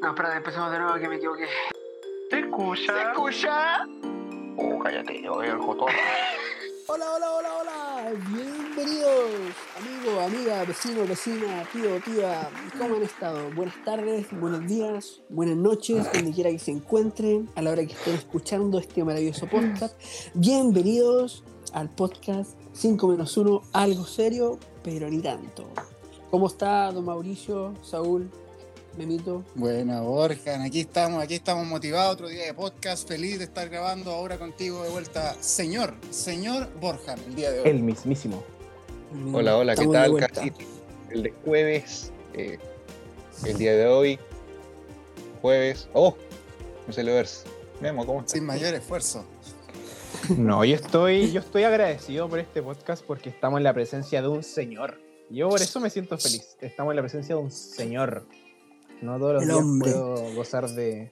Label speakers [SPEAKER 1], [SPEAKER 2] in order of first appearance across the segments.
[SPEAKER 1] No, espera, empecemos de nuevo que me equivoqué.
[SPEAKER 2] ¿Te escucha?
[SPEAKER 1] ¿Se escucha?
[SPEAKER 2] Oh, cállate, yo el jotón.
[SPEAKER 3] Hola, hola, hola, hola. Bienvenidos, amigo, amiga, vecino, vecina, tío, tía. ¿Cómo han estado? Buenas tardes, buenos días, buenas noches, donde quiera que se encuentren, a la hora que estén escuchando este maravilloso podcast. Bienvenidos al podcast 5 menos 1, algo serio, pero ni tanto. ¿Cómo está don Mauricio, Saúl, Memito?
[SPEAKER 4] Buena, Borja, aquí estamos, aquí estamos motivados, otro día de podcast, feliz de estar grabando ahora contigo de vuelta, señor, señor Borja, el día de hoy.
[SPEAKER 5] El mismísimo.
[SPEAKER 6] Hola, hola, ¿qué tal? Casi el de jueves, eh, el día de hoy, jueves. ¡Oh! No sé lo verse. Memo, ¿cómo estás?
[SPEAKER 4] Sin mayor esfuerzo.
[SPEAKER 5] No, yo estoy, yo estoy agradecido por este podcast porque estamos en la presencia de un señor. Yo por eso me siento feliz. Estamos en la presencia de un señor. No todos los
[SPEAKER 3] El
[SPEAKER 5] días
[SPEAKER 3] hombre.
[SPEAKER 5] puedo gozar de,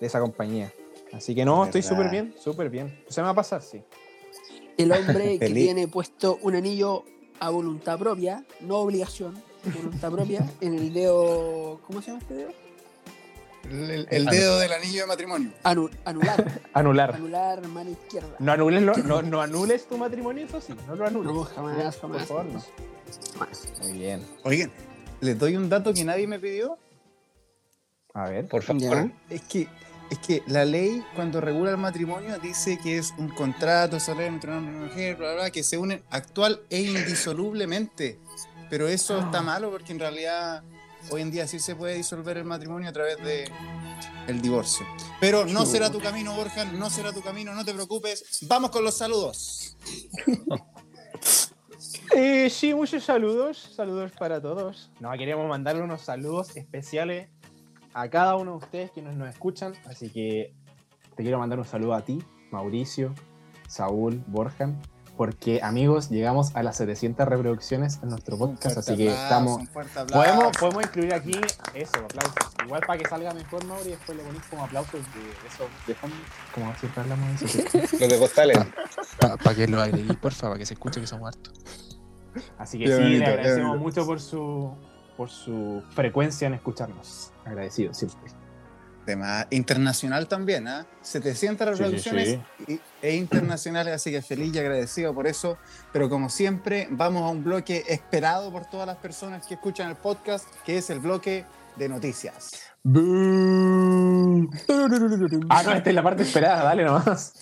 [SPEAKER 5] de esa compañía. Así que no, estoy súper bien, súper bien. Se me va a pasar, sí.
[SPEAKER 3] El hombre que tiene puesto un anillo a voluntad propia, no obligación, voluntad propia, en el dedo. ¿Cómo se llama este dedo?
[SPEAKER 4] El, el- el dedo del anillo de matrimonio.
[SPEAKER 3] Anu- anular.
[SPEAKER 5] Anular.
[SPEAKER 3] anular mano izquierda.
[SPEAKER 5] No anules, lo- no, no anules tu matrimonio, eso sí. No lo anules.
[SPEAKER 3] No, jamás,
[SPEAKER 5] Por
[SPEAKER 3] jamás.
[SPEAKER 5] favor, no.
[SPEAKER 3] jamás.
[SPEAKER 5] Muy bien.
[SPEAKER 4] Oigan, les doy un dato que nadie me pidió.
[SPEAKER 5] A ver.
[SPEAKER 6] Por favor.
[SPEAKER 3] Ya.
[SPEAKER 4] Es que, es que la ley, cuando regula el matrimonio, dice que es un contrato solemne entre un hombre y una mujer, bla, bla, bla, que se unen actual e indisolublemente. Pero eso está malo porque en realidad hoy en día sí se puede disolver el matrimonio a través de el divorcio. Pero no será tu camino, Borja, no será tu camino, no te preocupes. Vamos con los saludos.
[SPEAKER 5] Eh, sí, muchos saludos, saludos para todos. No, queremos mandarle unos saludos especiales a cada uno de ustedes que nos, nos escuchan. Así que te quiero mandar un saludo a ti, Mauricio, Saúl, Borjan, porque amigos, llegamos a las 700 reproducciones en nuestro podcast, así que
[SPEAKER 4] aplauso,
[SPEAKER 5] estamos... Podemos, podemos incluir aquí eso, aplausos. Igual para que salga mejor, Mauri, después le ponís como aplausos de eso, de fondo, como siempre hablamos de eso.
[SPEAKER 6] Los de costales.
[SPEAKER 7] Para que lo agregué, porfa, para que se escuche que somos hartos.
[SPEAKER 5] Así que
[SPEAKER 4] Qué
[SPEAKER 5] sí,
[SPEAKER 4] bonito,
[SPEAKER 5] le agradecemos mucho por su, por su frecuencia en escucharnos. Agradecido siempre.
[SPEAKER 4] Tema internacional también, ¿ah? 700
[SPEAKER 5] sí,
[SPEAKER 4] reproducciones y- e internacionales, así que feliz y agradecido por eso. Pero como siempre, vamos a un bloque esperado por todas las personas que escuchan el podcast, que es el bloque de noticias.
[SPEAKER 5] Ah, no, esta es la parte esperada, dale nomás.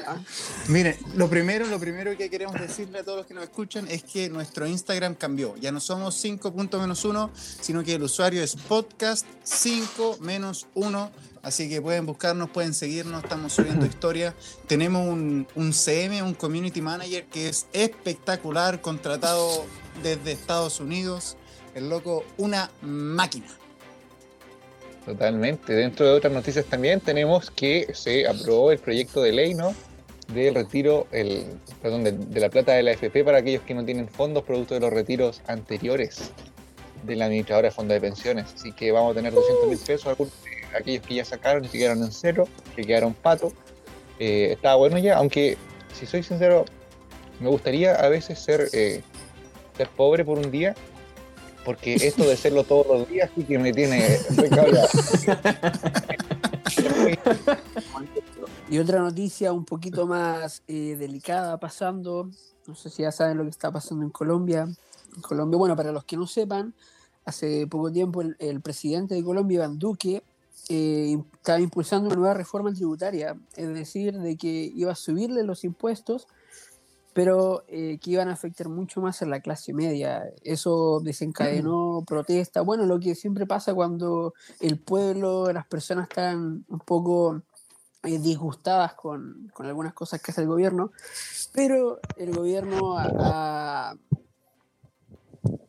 [SPEAKER 4] Miren, lo primero, lo primero que queremos decirle a todos los que nos escuchan es que nuestro Instagram cambió. Ya no somos 5 punto menos 1, sino que el usuario es podcast 5 menos 1. Así que pueden buscarnos, pueden seguirnos, estamos subiendo historias. Tenemos un, un CM, un Community Manager que es espectacular, contratado desde Estados Unidos. El loco, una máquina.
[SPEAKER 6] Totalmente. Dentro de otras noticias también tenemos que se aprobó el proyecto de ley, ¿no? Del retiro, el, perdón, de, de la plata de la AFP para aquellos que no tienen fondos producto de los retiros anteriores de la administradora de fondos de pensiones. Así que vamos a tener 200 mil pesos. algunos de Aquellos que ya sacaron y se quedaron en cero, que quedaron pato. Eh, estaba bueno ya, aunque si soy sincero, me gustaría a veces ser, eh, ser pobre por un día, porque esto de serlo todos los días sí que me tiene.
[SPEAKER 3] Y otra noticia un poquito más eh, delicada pasando, no sé si ya saben lo que está pasando en Colombia. Colombia, bueno, para los que no sepan, hace poco tiempo el, el presidente de Colombia, Iván Duque, eh, estaba impulsando una nueva reforma tributaria, es decir, de que iba a subirle los impuestos, pero eh, que iban a afectar mucho más a la clase media. Eso desencadenó protesta. Bueno, lo que siempre pasa cuando el pueblo, las personas están un poco eh, disgustadas con, con algunas cosas que hace el gobierno, pero el gobierno a- a-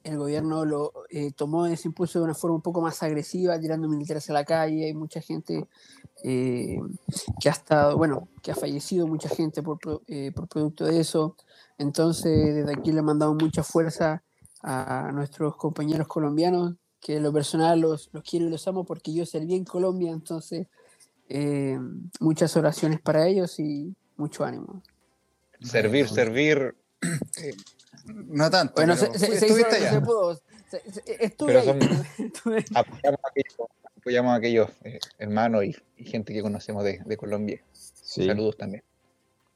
[SPEAKER 3] el gobierno lo eh, tomó ese impulso de una forma un poco más agresiva, tirando militares a la calle, hay mucha gente eh, que ha estado, bueno, que ha fallecido mucha gente por, eh, por producto de eso. Entonces, desde aquí le mandamos mucha fuerza a nuestros compañeros colombianos, que en lo personal los, los quiero y los amo porque yo serví en Colombia, entonces eh, muchas oraciones para ellos y mucho ánimo.
[SPEAKER 6] Servir, servir.
[SPEAKER 4] No tanto.
[SPEAKER 3] Bueno,
[SPEAKER 4] pero
[SPEAKER 3] se, se-
[SPEAKER 4] fu-
[SPEAKER 3] se hizo
[SPEAKER 4] estuviste allá.
[SPEAKER 3] se pudo. Estuve
[SPEAKER 6] Pero
[SPEAKER 3] ahí,
[SPEAKER 6] son- Apoyamos a aquellos, apoyamos a aquellos eh, hermanos y, y gente que conocemos de, de Colombia.
[SPEAKER 5] Sí.
[SPEAKER 6] Saludos también.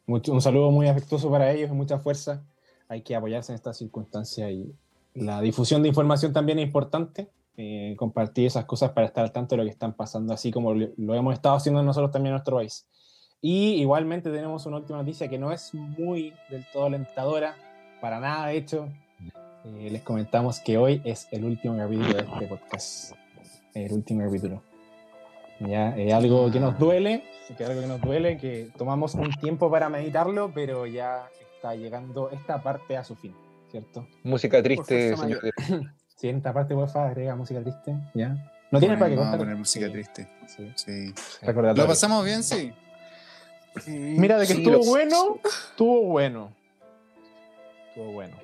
[SPEAKER 5] Mucho- un saludo muy afectuoso para ellos y mucha fuerza. Hay que apoyarse en estas circunstancias y la difusión de información también es importante. eh, compartir esas cosas para estar al tanto de lo que están pasando, así como lo, lo hemos estado haciendo nosotros también en nuestro país. Y igualmente tenemos una última noticia que no es muy del todo alentadora, para nada de hecho. Eh, les comentamos que hoy es el último capítulo de este podcast. El último capítulo. Ya, es algo que nos duele, que es algo que nos duele, que tomamos un tiempo para meditarlo, pero ya está llegando esta parte a su fin, ¿cierto?
[SPEAKER 6] Música triste, señor.
[SPEAKER 5] Si en esta parte, porfa, agrega música triste, ¿ya? ¿No tienes para qué
[SPEAKER 4] Vamos a
[SPEAKER 5] contar?
[SPEAKER 4] poner música
[SPEAKER 5] Sí,
[SPEAKER 4] triste.
[SPEAKER 5] Sí.
[SPEAKER 4] Sí. ¿Lo pasamos bien? Sí.
[SPEAKER 5] Mira, de que
[SPEAKER 6] Sí,
[SPEAKER 5] estuvo
[SPEAKER 6] lo-
[SPEAKER 5] bueno, estuvo bueno. Estuvo bueno.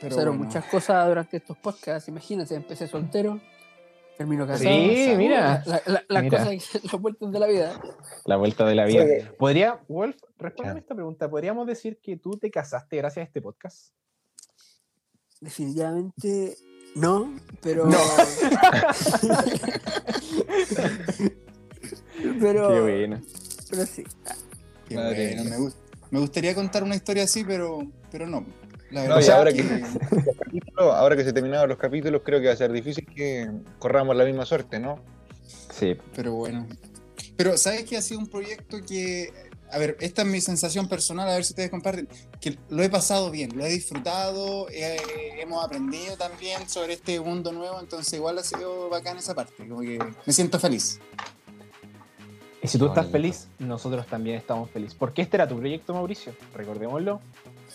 [SPEAKER 4] Pero
[SPEAKER 3] Pasaron
[SPEAKER 4] bueno.
[SPEAKER 3] muchas cosas durante estos podcasts. Imagínense, empecé soltero, termino casado.
[SPEAKER 5] Sí, mira.
[SPEAKER 3] la- la- Las
[SPEAKER 5] Mira.
[SPEAKER 3] cosas, las vueltas de la vida.
[SPEAKER 5] La vuelta de la vida. ¿Podría, Wolf, respóndeme esta pregunta? ¿Podríamos decir que tú te casaste gracias a este podcast?
[SPEAKER 3] Definitivamente no, pero. pero.
[SPEAKER 5] Qué bueno.
[SPEAKER 3] Pero sí.
[SPEAKER 4] Qué
[SPEAKER 6] Madre
[SPEAKER 4] bueno, me gustaría contar una historia así, pero, pero no. La
[SPEAKER 6] No,
[SPEAKER 4] verdad
[SPEAKER 6] y
[SPEAKER 4] es
[SPEAKER 6] ahora
[SPEAKER 4] que-
[SPEAKER 6] capítulos, ahora que se terminaron los capítulos, creo que va a ser difícil que corramos la misma suerte, ¿no?
[SPEAKER 5] Sí.
[SPEAKER 4] Pero bueno. Pero, ¿sabes que ha sido un proyecto que. A ver, esta es mi sensación personal, a ver si ustedes comparten. Que lo he pasado bien, lo he disfrutado, he- hemos aprendido también sobre este mundo nuevo, entonces igual ha sido bacán esa parte. Como que me siento feliz.
[SPEAKER 5] Y si tú estás feliz, nosotros también estamos felices. Porque este era tu proyecto, Mauricio. Recordémoslo.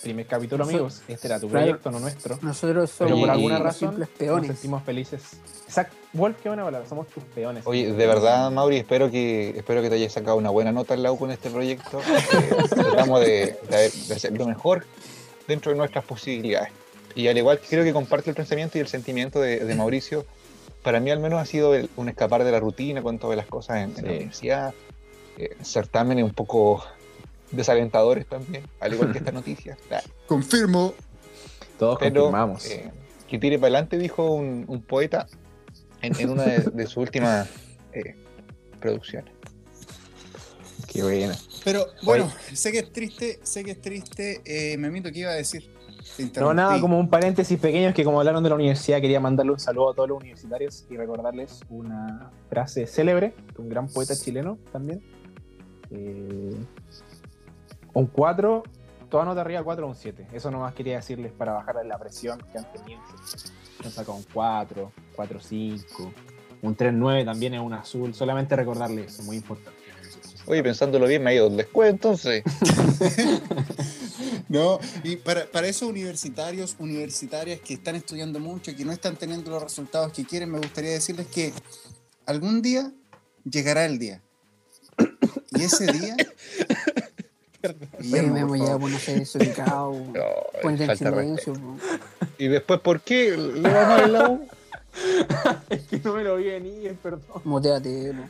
[SPEAKER 5] Primer capítulo, amigos. Este era tu proyecto, no nuestro.
[SPEAKER 3] Nosotros
[SPEAKER 5] Pero
[SPEAKER 3] somos
[SPEAKER 5] por
[SPEAKER 6] Y-
[SPEAKER 5] alguna razón
[SPEAKER 3] simples
[SPEAKER 5] nos
[SPEAKER 3] peones.
[SPEAKER 5] sentimos felices. Exacto. Wolf, qué buena palabra. Somos tus peones.
[SPEAKER 6] Oye, de verdad, Mauri, espero que, espero que te hayas sacado una buena nota en la U con este proyecto. Eh, tratamos de, de- de hacer lo mejor dentro de nuestras posibilidades. Y al igual que creo que comparte el pensamiento y el sentimiento de, de Mauricio, para mí al menos ha sido el- un escapar de la rutina con todas las cosas en, en la universidad. Eh, certámenes un poco desalentadores también, al igual que esta noticia.
[SPEAKER 4] Confirmo.
[SPEAKER 5] Todos
[SPEAKER 6] Pero
[SPEAKER 5] confirmamos.
[SPEAKER 6] eh, que tire para adelante, dijo un, un poeta en, en una de, de sus últimas eh, producciones.
[SPEAKER 5] Qué buena.
[SPEAKER 4] Pero bueno, sé que es triste, sé que es triste. Eh, Memito, ¿qué iba a decir?
[SPEAKER 5] No, nada, como un paréntesis pequeño, es que como hablaron de la universidad, quería mandarle un saludo a todos los universitarios y recordarles una frase célebre de un gran poeta chileno también. Eh, un 4, toda nota arriba 4 o un 7. Eso nomás quería decirles para bajar la presión que han tenido. Han sacado un 4, 4, 5, un 3, 9 también es un azul. Solamente recordarles eso, muy importante.
[SPEAKER 6] Oye, pensándolo bien, me ha ido el descuento entonces.
[SPEAKER 4] No, y para, para esos universitarios, universitarias que están estudiando mucho y que no están teniendo los resultados que quieren, me gustaría decirles que algún día llegará el día. Y ese día. Guillermo,
[SPEAKER 3] Memo, ya, bueno, sé desubicado.
[SPEAKER 6] No,
[SPEAKER 3] en silencio.
[SPEAKER 6] Y después, ¿por qué le va mal en la U?
[SPEAKER 5] es que no me lo vi venir, perdón.
[SPEAKER 3] Motéate, po.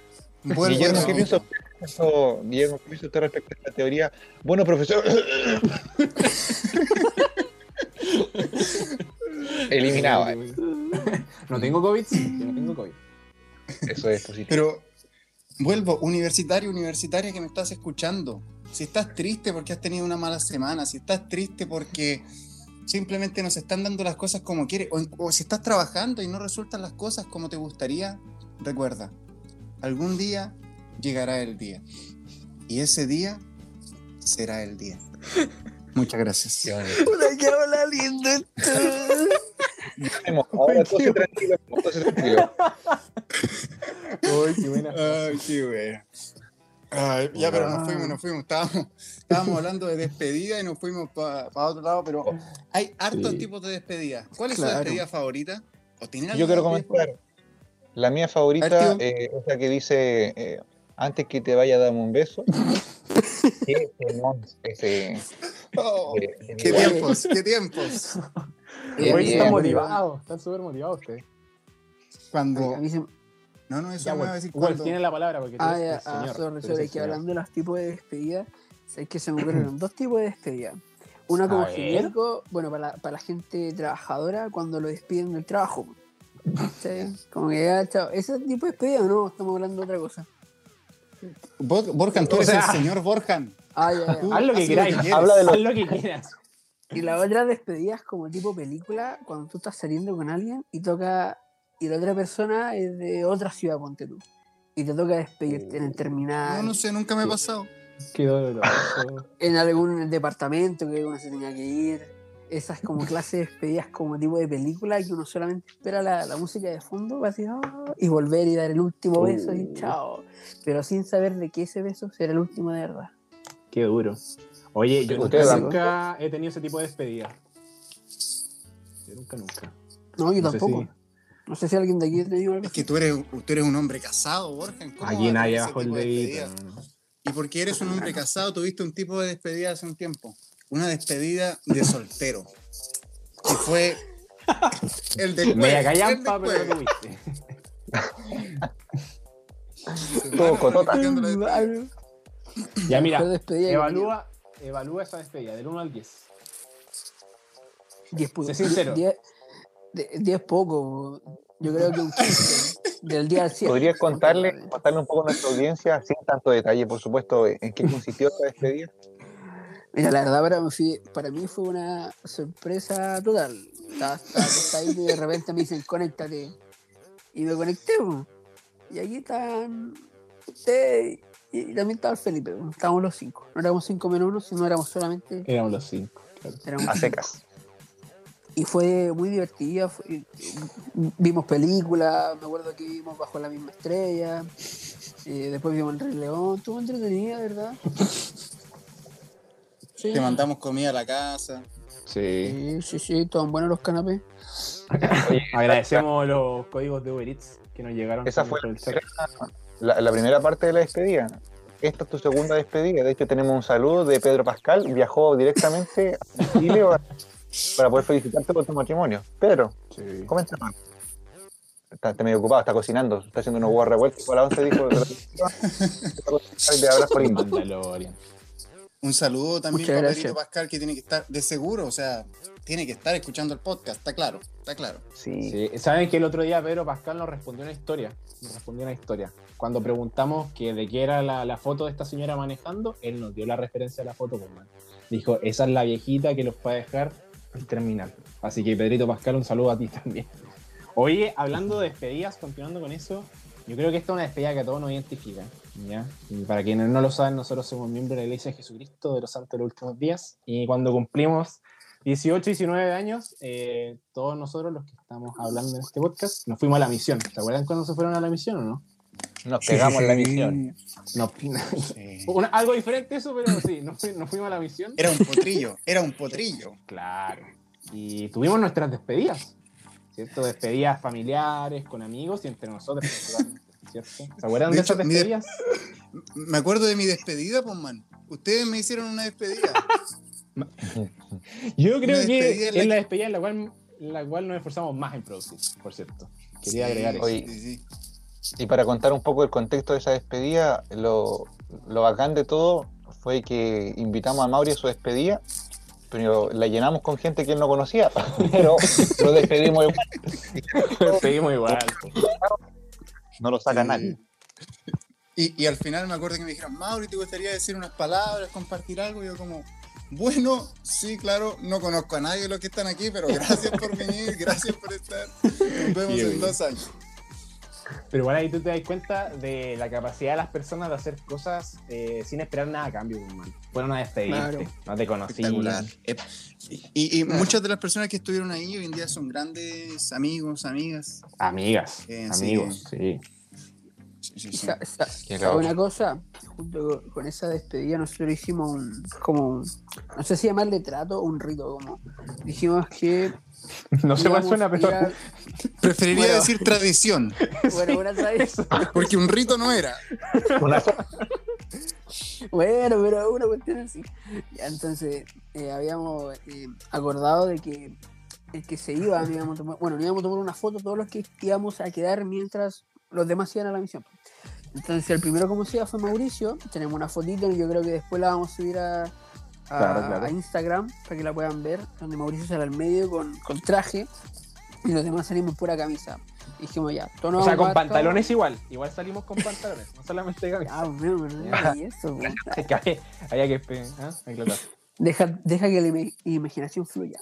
[SPEAKER 4] Vuelvo
[SPEAKER 6] Guillermo, ¿qué piensa eso- Guillermo, ¿qué piensa usted respecto a la teoría? Bueno, profesor. Eliminaba.
[SPEAKER 5] No tengo COVID, sí, yo no tengo COVID.
[SPEAKER 6] Eso es positivo.
[SPEAKER 4] Pero vuelvo, universitario, universitaria que me estás escuchando. Si estás triste porque has tenido una mala semana, si estás triste porque simplemente no se están dando las cosas como quieres, o, o si estás trabajando y no resultan las cosas como te gustaría, recuerda, algún día llegará el día. Y ese día será el día. Muchas gracias.
[SPEAKER 3] Lindo esto.
[SPEAKER 6] Vemos, Ahora todo tranquilo, todo tranquilo.
[SPEAKER 5] Uy, qué buena.
[SPEAKER 4] Ay, qué bueno. Ay, ya, pero nos fuimos, nos fuimos. Estábamos, estábamos hablando de despedida y nos fuimos para otro lado, pero hay hartos
[SPEAKER 5] Sí.
[SPEAKER 4] tipos de despedida. ¿Cuál es su
[SPEAKER 3] Claro.
[SPEAKER 4] despedida favorita? ¿O tiene
[SPEAKER 6] Yo quiero comentar. La mía favorita eh, es la que dice: eh, Antes que te vaya, dame un beso. Qué ese.
[SPEAKER 4] Oh,
[SPEAKER 6] de
[SPEAKER 4] ¡Qué tiempos! ¡Qué tiempos!
[SPEAKER 5] Hoy
[SPEAKER 6] bien.
[SPEAKER 5] están motivados, están súper motivados ustedes.
[SPEAKER 4] Cuando.
[SPEAKER 3] A mí se-
[SPEAKER 4] No, no, eso
[SPEAKER 5] Ya,
[SPEAKER 4] me va a decir
[SPEAKER 5] Wolf,
[SPEAKER 4] cuando.
[SPEAKER 5] tiene la palabra porque tú
[SPEAKER 3] Ah,
[SPEAKER 5] eres
[SPEAKER 3] ya, ah,
[SPEAKER 5] señor.
[SPEAKER 3] sorry, que
[SPEAKER 5] señor.
[SPEAKER 3] hablando de los tipos de despedida, sé que se me ocurrieron dos tipos de despedida. Una como genérico, bueno, para la, para la gente trabajadora cuando lo despiden del trabajo. Sí, como que ya, chao. ¿Ese tipo de despedida o no? Estamos hablando de otra cosa.
[SPEAKER 4] Bo- Borjan, tú
[SPEAKER 5] O
[SPEAKER 4] eres
[SPEAKER 5] sea-
[SPEAKER 4] el señor Borjan.
[SPEAKER 3] Ah, ya, ya.
[SPEAKER 4] Tú
[SPEAKER 5] Haz lo que
[SPEAKER 4] quieres.
[SPEAKER 6] Habla de lo-
[SPEAKER 5] Haz lo que quieras.
[SPEAKER 3] Y la otra despedida es como tipo película, cuando tú estás saliendo con alguien y toca, y la otra persona es de otra ciudad, ponte tú. Y te toca despedirte en el terminal,
[SPEAKER 4] No, no sé, nunca me ha pasado.
[SPEAKER 5] Qué doloroso.
[SPEAKER 3] en algún departamento que uno se tenía que ir. Esas como clases de despedidas como tipo de película que uno solamente espera la, la música de fondo decir, "Ah", y volver y dar el último beso y
[SPEAKER 5] Uh.
[SPEAKER 3] chao. Pero sin saber de qué ese beso será el último de verdad.
[SPEAKER 5] Qué duro. Oye, yo nunca, he tenido ese tipo de despedida. Yo nunca, nunca.
[SPEAKER 3] No, yo
[SPEAKER 5] No sé
[SPEAKER 3] tampoco.
[SPEAKER 5] si-
[SPEAKER 3] No sé si alguien de aquí ha tenido algo
[SPEAKER 4] Es que tú eres, tú eres un hombre casado, Borjan. ¿cómo
[SPEAKER 5] Aquí nadie bajó el
[SPEAKER 4] de
[SPEAKER 5] dedito. no, no.
[SPEAKER 4] Y porque eres un hombre casado, tuviste un tipo de despedida hace un tiempo. Una despedida de soltero. Y fue el de
[SPEAKER 5] Media callampa, pero lo
[SPEAKER 4] Cueva.
[SPEAKER 5] tuviste.
[SPEAKER 6] Todo cotota.
[SPEAKER 5] Ya mira,
[SPEAKER 3] que
[SPEAKER 5] evalúa, evalúa esa despedida del 1 al 10.
[SPEAKER 3] 10 puntos.
[SPEAKER 5] Sé sincero.
[SPEAKER 3] 10 de- 10 poco. Yo creo que un 15. del día al 100.
[SPEAKER 6] ¿Podrías contarle, contarle un poco a nuestra audiencia, sin tanto detalle, por supuesto, en qué consistió esta despedida?
[SPEAKER 3] Mira, la verdad para mí, fue- para mí fue una sorpresa total. Estaba, estaba acostadito y de repente me dicen, conéctate. Y me conecté. Y aquí están ustedes y, y también estaba el Felipe. Estábamos los cinco. No éramos cinco menos uno, sino éramos solamente...
[SPEAKER 5] Éramos los 5.
[SPEAKER 3] éramos
[SPEAKER 6] A
[SPEAKER 3] cinco.
[SPEAKER 6] secas.
[SPEAKER 3] Y fue muy divertida. fue- vimos películas, me acuerdo que vimos Bajo la misma estrella. eh, después vimos El Rey León. Estuvo entretenida, ¿verdad? Sí,
[SPEAKER 4] Te mandamos comida a la casa.
[SPEAKER 5] Sí.
[SPEAKER 3] sí, sí, sí, estaban buenos los canapés.
[SPEAKER 5] Agradecemos los códigos de Uber Eats que nos llegaron.
[SPEAKER 6] Esa fue
[SPEAKER 5] el.
[SPEAKER 6] La, la primera parte de la despedida. Esta es tu segunda despedida. De hecho, tenemos un saludo de Pedro Pascal. Viajó directamente a Chile para, para poder felicitarte por tu matrimonio. Pedro,
[SPEAKER 5] Sí.
[SPEAKER 6] comenta más. Está, está medio ocupado, está cocinando, está haciendo unos huevos revueltos. A las 11 dijo de.
[SPEAKER 4] Un saludo también
[SPEAKER 3] Muchas
[SPEAKER 4] para. Pedrito Pascal, que tiene que estar de seguro, o sea, tiene que estar escuchando el podcast, está claro, está claro.
[SPEAKER 6] Sí.
[SPEAKER 5] Sí, Saben que el otro día Pedro Pascal nos respondió una historia. Nos respondió una historia. Cuando preguntamos que de qué era la, la foto de esta señora manejando, él nos dio la referencia de la foto. Pues, man. Dijo, esa es la viejita que los puede dejar el terminal. Así que Pedrito Pascal, un saludo a ti también. Oye, hablando de despedidas, continuando con eso, yo creo que esta es una despedida que a todos nos identifica. ¿ya? Y para quienes no lo saben, nosotros somos miembros de la Iglesia de Jesucristo de los Santos de los Últimos Días. Y cuando cumplimos 18, 19 años, eh, todos nosotros los que estamos hablando en este podcast, nos fuimos a la misión. ¿Se acuerdan cuando se fueron a la misión o no?
[SPEAKER 6] Nos pegamos la misión.
[SPEAKER 5] No,
[SPEAKER 4] Sí.
[SPEAKER 5] una- algo diferente eso, pero sí, nos, fui- nos fuimos a la misión.
[SPEAKER 4] Era un potrillo, era un potrillo.
[SPEAKER 5] Claro. Y tuvimos nuestras despedidas, ¿cierto? Despedidas familiares, con amigos y entre nosotros, ¿cierto? ¿Se acuerdan de,
[SPEAKER 4] De
[SPEAKER 5] esas
[SPEAKER 4] de-
[SPEAKER 5] despedidas?
[SPEAKER 4] Me acuerdo de mi despedida, pues man. Ustedes me hicieron una despedida.
[SPEAKER 5] Yo creo
[SPEAKER 4] una
[SPEAKER 5] que
[SPEAKER 4] la
[SPEAKER 5] es la despedida en la cual, la cual nos esforzamos más en producir, por cierto. Quería agregar eso.
[SPEAKER 6] Oye,
[SPEAKER 4] Sí, sí.
[SPEAKER 6] Y para contar un poco el contexto de esa despedida, lo, lo bacán de todo fue que invitamos a Mauri a su despedida, pero la llenamos con gente que él no conocía, pero lo despedimos igual,
[SPEAKER 5] despedimos igual.
[SPEAKER 6] no lo saca
[SPEAKER 4] Sí.
[SPEAKER 6] nadie.
[SPEAKER 4] Y, y al final me acuerdo que me dijeron, Mauri, ¿te gustaría decir unas palabras, compartir algo? Y yo como, bueno, sí, claro, no conozco a nadie de los que están aquí, pero gracias por venir, gracias por estar. Nos vemos en dos años.
[SPEAKER 5] Pero igual ahí tú te das cuenta de la capacidad de las personas de hacer cosas eh, sin esperar nada a cambio, pues, man. Fueron a despedirte,
[SPEAKER 3] Claro.
[SPEAKER 5] no te conocían.
[SPEAKER 4] Y, y muchas de las personas que estuvieron ahí hoy en día son grandes amigos, amigas.
[SPEAKER 5] Amigas,
[SPEAKER 4] Eh,
[SPEAKER 5] amigos, sí.
[SPEAKER 4] Sí, sí,
[SPEAKER 3] Y
[SPEAKER 4] sí.
[SPEAKER 3] sa- sa-
[SPEAKER 6] Qué
[SPEAKER 3] ¿sabe
[SPEAKER 6] loco.
[SPEAKER 3] una cosa, junto con- con esa despedida nosotros hicimos un, como, un- no sé si llamarle trato o un rito, como dijimos que
[SPEAKER 5] No sé cuál suena, pero
[SPEAKER 4] Preferiría
[SPEAKER 3] Bueno.
[SPEAKER 4] decir tradición,
[SPEAKER 3] bueno, una tradición.
[SPEAKER 4] porque un rito no era.
[SPEAKER 6] Una-
[SPEAKER 3] Bueno, pero una cuestión así. Ya, entonces, eh, habíamos eh, acordado de que el que se iba, íbamos a tomar, bueno, no íbamos a tomar una foto todos los que íbamos a quedar mientras los demás iban a la misión. Entonces, el primero como se iba fue Mauricio. Tenemos una fotito y yo creo que después la vamos a subir a, a-
[SPEAKER 5] Claro, claro.
[SPEAKER 3] a Instagram para que la puedan ver, donde Mauricio sale al medio con, con traje. y los demás salimos pura camisa. Dijimos ya, tono
[SPEAKER 5] O sea, con pantalones igual. Igual salimos con pantalones, no solamente camisa.
[SPEAKER 3] Ah, bueno, ¿verdad? Y eso, pues.
[SPEAKER 5] Es que había, que espe- ¿ah? aclarar.
[SPEAKER 3] Deja, deja que la ima- imaginación fluya.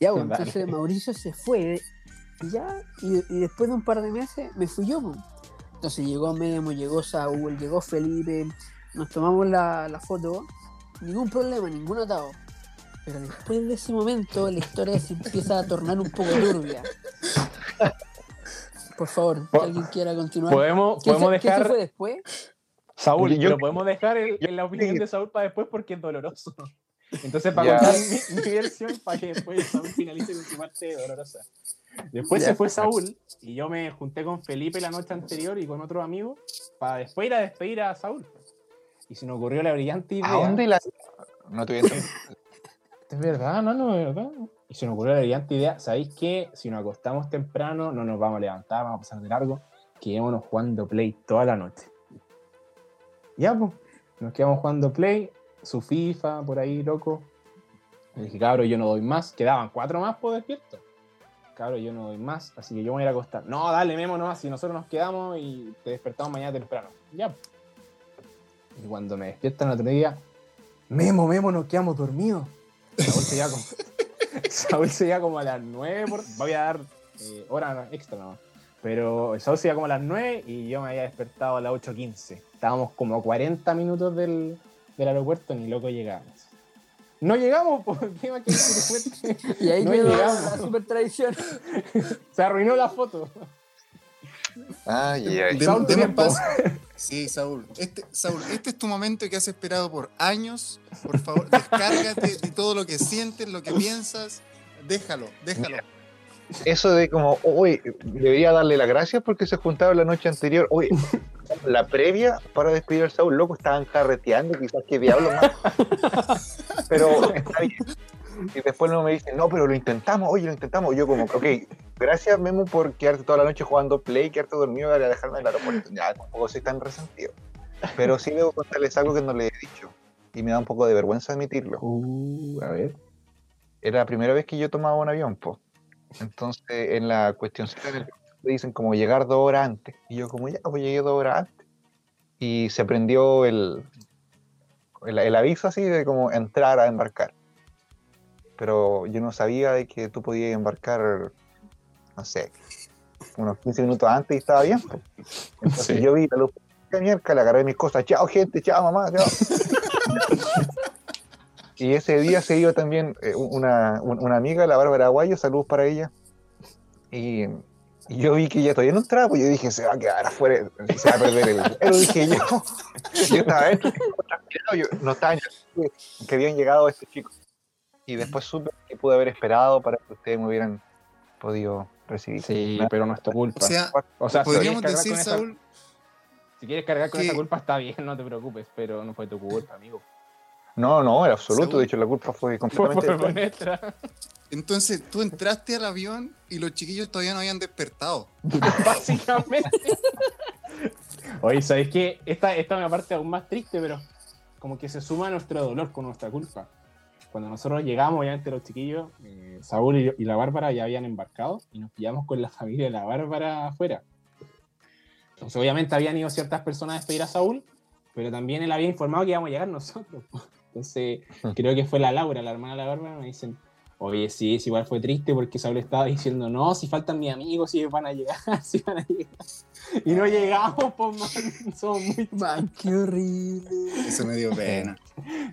[SPEAKER 3] Ya, bueno,
[SPEAKER 5] Dale.
[SPEAKER 3] entonces Mauricio se fue y ya, y, y después de un par de meses me fui yo. pues. Entonces llegó Memo, llegó Saúl, llegó Felipe, nos tomamos la, la foto, ningún problema, ningún atado. Pero después de ese momento la historia se empieza a tornar un poco turbia. Por favor, si
[SPEAKER 5] Po-
[SPEAKER 3] alguien quiera continuar.
[SPEAKER 5] Podemos,
[SPEAKER 3] ¿Quién se-
[SPEAKER 5] podemos
[SPEAKER 3] se
[SPEAKER 5] dejar.
[SPEAKER 3] fue después?
[SPEAKER 5] Saúl,
[SPEAKER 6] Yo-
[SPEAKER 5] pero podemos dejar el-
[SPEAKER 6] yo-
[SPEAKER 5] en la opinión de Saúl para después porque es doloroso. Entonces, para contar mi, mi versión, para que después Saúl finalice con su parte dolorosa. Después
[SPEAKER 3] Ya.
[SPEAKER 5] se fue Saúl y yo me junté con Felipe la noche anterior y con otro amigo para después ir a despedir a Saúl. Y se nos ocurrió la brillante idea.
[SPEAKER 6] ¿A dónde la.? No te voy a
[SPEAKER 5] Es verdad, no, no, es verdad. Y se nos ocurrió la brillante idea, ¿sabéis qué? Si nos acostamos temprano, no nos vamos a levantar, vamos a pasar de largo, quedémonos jugando Play toda la noche. Ya, pues, nos quedamos jugando Play, su FIFA, por ahí, loco. Le dije, cabrón, yo no doy más. Quedaban cuatro más por despierto. Cabrón, yo no doy más, así que yo me voy a ir a acostar. No, dale, Memo, nomás, si nosotros nos quedamos y te despertamos mañana temprano. Ya. pues. Y cuando me despiertan el otro día, Memo, Memo, nos quedamos dormidos. Saúl se iba como, Saúl se iba como a las 9, por, voy a dar eh, hora extra nomás. Pero Saúl se iba como a las 9 y yo me había despertado a las 8.15. Estábamos como a 40 minutos del, del aeropuerto, ni loco llegábamos. No llegamos, porque.
[SPEAKER 3] Y ahí
[SPEAKER 5] No
[SPEAKER 3] quedó
[SPEAKER 5] llegamos.
[SPEAKER 3] la super tradición.
[SPEAKER 5] Se arruinó la foto.
[SPEAKER 6] Ay, ay.
[SPEAKER 4] Demos paso. Sí, Saúl. Este, Saúl, este es tu momento que has esperado por años. Por favor, descárgate de todo lo que sientes, lo que piensas. Déjalo, déjalo.
[SPEAKER 6] Eso de como, oye, debería darle las gracias porque se juntaron la noche anterior. Oye, la previa para despedir al Saúl, loco, estaban carreteando, quizás qué diablo más. Pero está bien. Y después no me dicen, no, pero lo intentamos, oye, lo intentamos. Yo como, ok, gracias Memo por quedarte toda la noche jugando Play, quedarte dormido y dejarme aeropuerto. Ya, tampoco soy tan resentido. Pero sí debo contarles algo que no le he dicho. Y me da un poco de vergüenza admitirlo.
[SPEAKER 5] Uh, a ver.
[SPEAKER 6] Era la primera vez que yo tomaba un avión, po. Entonces, en la cuestión te dicen como llegar dos horas antes. Y yo como, ya, pues llegué dos horas antes. Y se prendió el, el, el aviso así de como entrar a embarcar. Pero yo no sabía de que tú podías embarcar, no sé, unos 15 minutos antes y estaba bien. po. Entonces
[SPEAKER 5] Sí.
[SPEAKER 6] yo vi la luz de mierda, le agarré mis cosas, chao gente, chao mamá, chao. Y ese día se iba también eh, una, un- una amiga, la Bárbara Aguayo, saludos para ella. Y, y yo vi que ella todavía no entraba, pues yo dije, se va a quedar afuera, se va a perder el... Pero dije yo, yo estaba adentro, yo no estaba que habían llegado estos chicos. Y después supe que pude haber esperado para que ustedes me hubieran podido recibir.
[SPEAKER 5] Sí, pero no es tu culpa.
[SPEAKER 4] O sea,
[SPEAKER 5] O sea,
[SPEAKER 4] podríamos decir,
[SPEAKER 5] esa-
[SPEAKER 4] Saúl,
[SPEAKER 5] Si quieres cargar con
[SPEAKER 4] que-
[SPEAKER 5] esa culpa, está bien, no te preocupes, pero no fue tu culpa, amigo.
[SPEAKER 6] No, no, en absoluto.
[SPEAKER 4] Saúl.
[SPEAKER 6] De hecho, la culpa fue
[SPEAKER 5] Fue
[SPEAKER 6] completamente...
[SPEAKER 4] entonces tú entraste al avión y los chiquillos todavía no habían despertado.
[SPEAKER 5] Básicamente. Oye, ¿sabes qué? Esta, esta es una parte aún más triste, pero como que se suma a nuestro dolor con nuestra culpa. Cuando nosotros llegamos, obviamente los chiquillos, eh, Saúl y, y la Bárbara ya habían embarcado y nos pillamos con la familia de la Bárbara afuera. Entonces, obviamente habían ido ciertas personas a despedir a Saúl, pero también él había informado que íbamos a llegar nosotros. Entonces, creo que fue la Laura, la hermana de la Bárbara, me dicen, Oye, sí, es igual fue triste porque Saúl estaba diciendo, no, si faltan mis amigos, si van a llegar, si van a llegar. Y no llegamos, pues, man, somos muy
[SPEAKER 3] Man, qué horrible.
[SPEAKER 4] Eso me dio pena.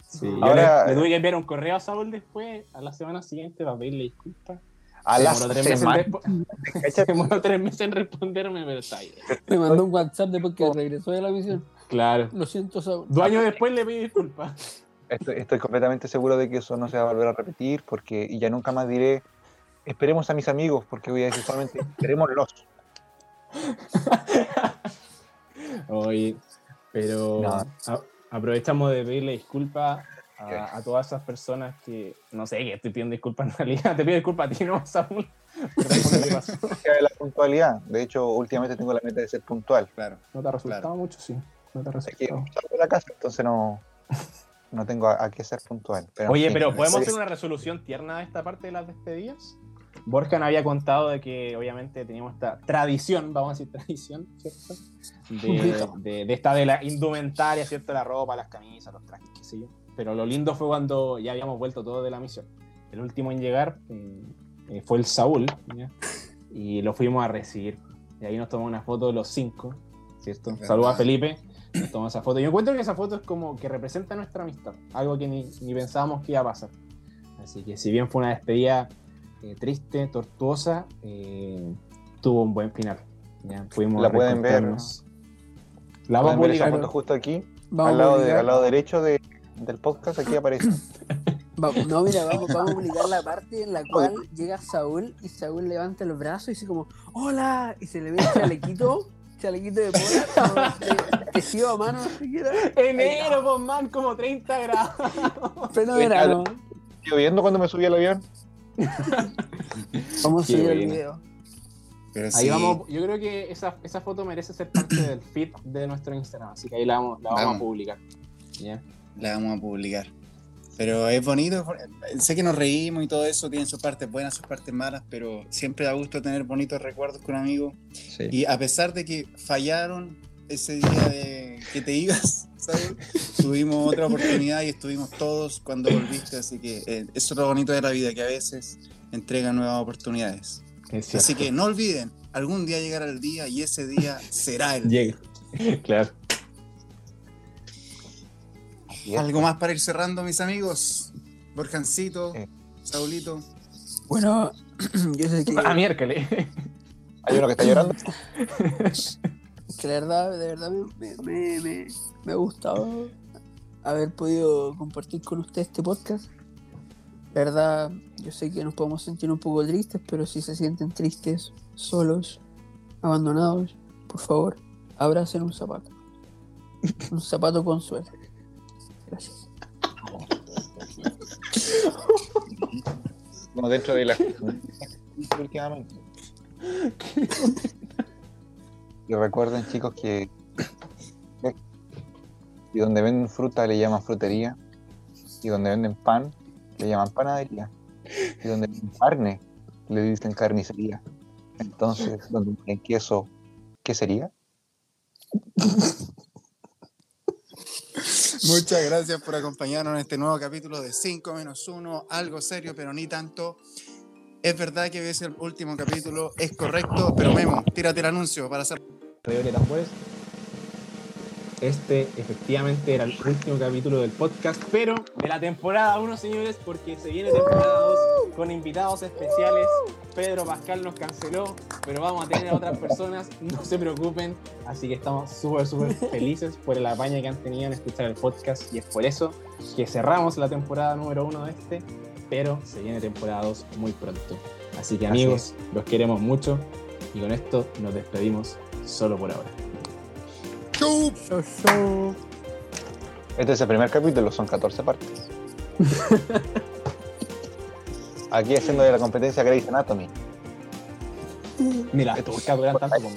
[SPEAKER 5] Sí, yo
[SPEAKER 6] Ahora-
[SPEAKER 5] le, le tuve que enviar un correo a Saúl después, a la semana siguiente, para pedirle disculpas.
[SPEAKER 6] A
[SPEAKER 5] Se
[SPEAKER 6] la
[SPEAKER 5] demoró tres meses se demoró tres meses en responderme, pero está bien.
[SPEAKER 3] Me mandó un WhatsApp después que regresó de la misión.
[SPEAKER 5] Claro.
[SPEAKER 3] Lo siento, Saúl.
[SPEAKER 5] Dos años después le pedí disculpas.
[SPEAKER 6] Estoy, estoy completamente seguro de que eso no se va a volver a repetir porque y ya nunca más diré esperemos a mis amigos porque voy a decir solamente esperémoslos.
[SPEAKER 5] Oye, pero
[SPEAKER 6] No.
[SPEAKER 5] a- aprovechamos de pedirle disculpas a, a todas esas personas que, no sé, que estoy pidiendo disculpas en realidad. Te pido disculpas a ti, ¿no.
[SPEAKER 6] Acerca de la puntualidad. De hecho, últimamente tengo la meta de ser puntual.
[SPEAKER 4] Claro.
[SPEAKER 5] No te ha resultado
[SPEAKER 4] Claro.
[SPEAKER 5] mucho, sí. No te ha
[SPEAKER 6] Es que
[SPEAKER 5] resultado.
[SPEAKER 6] de la casa, entonces no, no tengo a, a qué ser puntual. Pero
[SPEAKER 5] Oye, pero ¿podemos
[SPEAKER 6] es-
[SPEAKER 5] hacer una resolución tierna de esta parte de las despedidas? Borja nos había contado de que obviamente teníamos esta tradición, vamos a decir tradición, ¿cierto? De, de- de esta de la indumentaria, ¿cierto? La ropa, las camisas, los trajes, qué sé yo. Pero lo lindo fue cuando ya habíamos vuelto todos de la misión. El último en llegar eh, eh, fue el Saúl, ¿ya? y lo fuimos a recibir. Y ahí nos tomamos una foto de los cinco, ¿cierto? Saludos a Felipe, tomamos esa foto. Yo encuentro que esa foto es como que representa nuestra amistad, algo que ni, ni pensábamos que iba a pasar. Así que si bien fue una despedida eh, triste, tortuosa, eh, tuvo un buen final. ¿ya? Pudimos
[SPEAKER 6] La pueden ver,
[SPEAKER 5] reencontrarnos. La vamos a
[SPEAKER 6] Pueden ver esa
[SPEAKER 5] publicar.
[SPEAKER 6] foto justo aquí,
[SPEAKER 3] Vamos
[SPEAKER 6] al lado, de- al lado derecho de- del podcast, aquí aparece.
[SPEAKER 3] Vamos, no, mira, vamos, vamos a publicar la parte en la cual llega Saúl y Saúl levanta los brazos y dice como, ¡Hola! Y se le ve el chalequito, chalequito de pola, tejido a mano.
[SPEAKER 5] Enero, pues man, como 30 grados.
[SPEAKER 3] Pleno verano.
[SPEAKER 6] lloviendo cuando me subí al avión.
[SPEAKER 3] Vamos a subir el video.
[SPEAKER 4] Pero
[SPEAKER 5] Ahí
[SPEAKER 4] sí,
[SPEAKER 5] vamos, yo creo que esa, esa foto merece ser parte del feed de nuestro Instagram, así que ahí la vamos, la vamos
[SPEAKER 4] Vamos.
[SPEAKER 5] a publicar. ¿ya?
[SPEAKER 4] la vamos a publicar. Pero es bonito, sé que nos reímos y todo eso, tiene sus partes buenas, sus partes malas, pero siempre da gusto tener bonitos recuerdos con amigos.
[SPEAKER 6] Sí.
[SPEAKER 4] Y a pesar de que fallaron ese día de que te ibas, Saúl, tuvimos otra oportunidad y estuvimos todos cuando volviste, así que eh, eso es lo bonito de la vida, que a veces entrega nuevas oportunidades. Así que no olviden, algún día llegará el día y ese día será el día.
[SPEAKER 5] Llega. claro.
[SPEAKER 4] ¿Algo más para ir cerrando, mis amigos? Borjancito,
[SPEAKER 6] Eh.
[SPEAKER 4] Saulito.
[SPEAKER 3] Bueno, yo sé que,
[SPEAKER 5] Ah, miércoles.
[SPEAKER 6] Hay uno que está llorando.
[SPEAKER 3] Que la verdad, de verdad me, me, me, me- me ha gustado haber podido compartir con usted este podcast. La verdad, yo sé que nos podemos sentir un poco tristes, pero si se sienten tristes, solos, abandonados, por favor, abracen un zapato. Un zapato con suela. Gracias.
[SPEAKER 6] Como dentro de la. últimamente. Y recuerden, chicos, que. Y donde venden fruta le llaman frutería. Y donde venden pan le llaman panadería. Y donde venden carne le dicen carnicería. Entonces, donde venden queso, ¿qué sería?
[SPEAKER 4] Muchas gracias por acompañarnos en este nuevo capítulo de 5 menos 1, algo serio, pero ni tanto. Es verdad que es el último capítulo, es correcto, pero Memo, tírate el anuncio para hacer.
[SPEAKER 5] De tambores. Este efectivamente era el último capítulo del podcast, pero de la temporada 1, señores, porque se viene temporada 2 con invitados especiales. Pedro Pascal nos canceló, pero vamos a tener a otras personas, no se preocupen. Así que estamos súper, súper felices por el apaño que han tenido en escuchar el podcast y es por eso que cerramos la temporada número 1 de este, pero se viene temporada 2 muy pronto. Así que
[SPEAKER 6] Así
[SPEAKER 5] amigos, los queremos mucho y con esto nos despedimos solo por ahora.
[SPEAKER 3] Show, show.
[SPEAKER 6] Este es el primer capítulo, son 14 partes. Aquí haciendo de la competencia Grey's Anatomy.
[SPEAKER 5] Mira, estos eran tanto como.